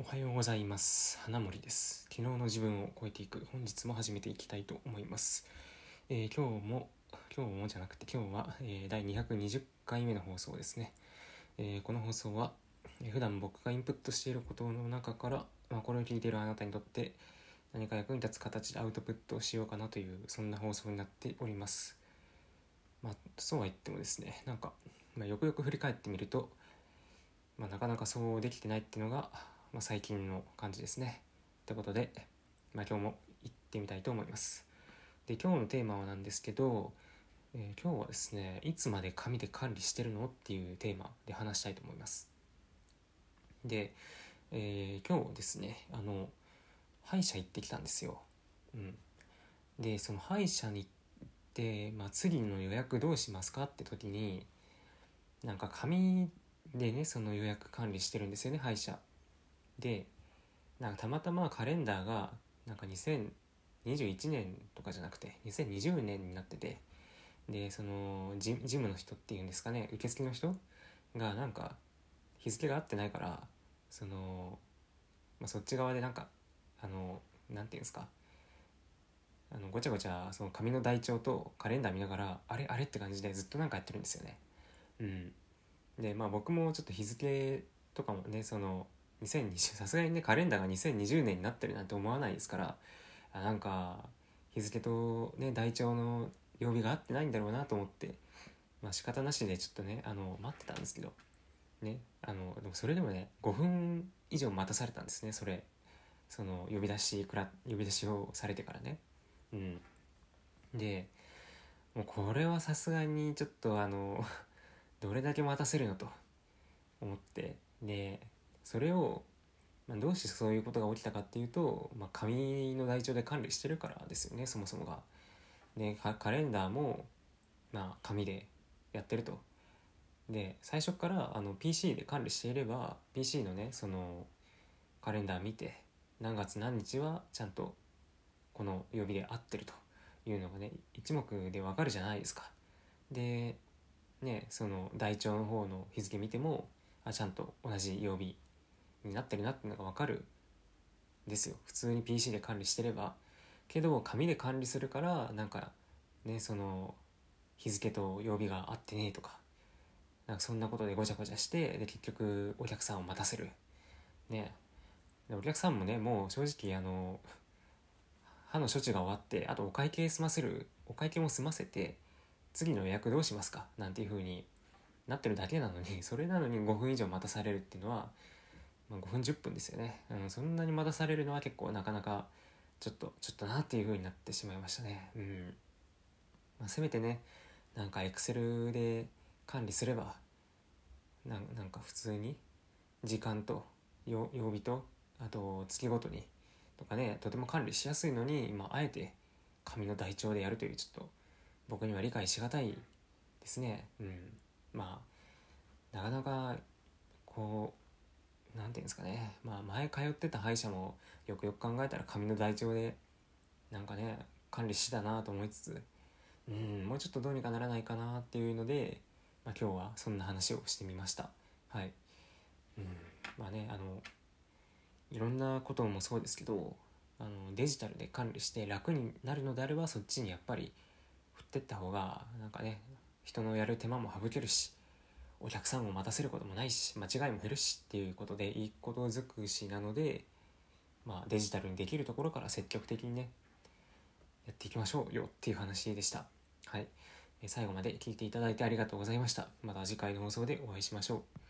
おはようございます。花森です。昨日の自分を超えていく。本日も始めていきたいと思います、えー今日も今日もじゃなくて今日は、えー第220回目の放送ですね、えーこの放送はえー普段僕がインプットしていることの中から、まあ、これを聞いているあなたにとって何か役に立つ形でアウトプットをしようかなというそんな放送になっております。まあそうは言ってもですねなんか、まあ、よくよく振り返ってみるとまあ、なかなかそうできてないっていうのが、まあ、最近の感じですね。ということで、まあ、今日も行ってみたいと思います。で今日のテーマはなんですけど、えー今日はですねいつまで紙で管理してるのっていうテーマで話したいと思います。で、えー今日ですねあの歯医者行ってきたんですよ。うん、でその歯医者に行って、まあ、次の予約どうしますかって時になんか紙でねその予約管理してるんですよね歯医者でなんかたまたまカレンダーがなんか2021年とかじゃなくて2020年になっててでそのジムの人っていうんですかね受付の人がなんか日付が合ってないからその、まあ、そっち側でなんかあのなんていうんですかあのごちゃごちゃその紙の台帳とカレンダー見ながらあれあれって感じでずっとなんかやってるんですよね。うん。でまあ僕もちょっと日付とかもねその2020さすがにねカレンダーが2020年になってるなんて思わないですからあなんか日付とね台帳の曜日が合ってないんだろうなと思ってまあ仕方なしでちょっとねあの待ってたんですけどねあのでもそれでもね5分以上待たされたんですねそれ。その呼び出しくら呼び出しをされてからね。うん。でもうこれはさすがにちょっとあのどれだけ待たせるのと思ってでそれを、まあ、どうしてそういうことが起きたかっていうと、まあ、紙の台帳で管理してるからですよねそもそもが。でカレンダーも、まあ、紙でやってると。で最初からあの PC で管理していれば PC のねそのカレンダー見て何月何日はちゃんとこの曜日で合ってるというのがね一目でわかるじゃないですか。でねその台帳の方の日付見てもあちゃんと同じ曜日になってるなっていうのが分かる。ですよ。普通に PC で管理してれば。けど紙で管理するからなんかねその日付と曜日が合ってねえとか。なんかそんなことでごちゃごちゃしてで結局お客さんを待たせる。ね。でお客さんもねもう正直あの歯の処置が終わってあとお会計済ませるお会計も済ませて次の予約どうしますか？なんていう風になってるだけなのにそれなのに5分以上待たされるっていうのは、まあ、5分10分ですよね、うん、そんなに待たされるのは結構なかなかちょっとちょっとなっていう風になってしまいましたね。うん、まあ、せめてねなんかエクセルで管理すればなんか普通に時間と曜日とあと月ごとにとかねとても管理しやすいのに、まあ、あえて紙の台帳でやるというちょっと僕には理解しがたいですね。うん、まあなかなかこううなんていうんですかね、まあ、前通ってた歯医者もよくよく考えたら紙の台帳でなんかね管理してたなと思いつつ、うん、もうちょっとどうにかならないかなっていうので、まあ、今日はそんな話をしてみました。はいうん、まあねあのいろんなこともそうですけどあのデジタルで管理して楽になるのであればそっちにやっぱり振ってった方がなんかね人のやる手間も省けるしお客さんを待たせることもないし間違いも減るしっていうことでいいこと尽くしなので、まあ、デジタルにできるところから積極的にねやっていきましょうよっていう話でした。はい、最後まで聞いていただいてありがとうございました。また次回の放送でお会いしましょう。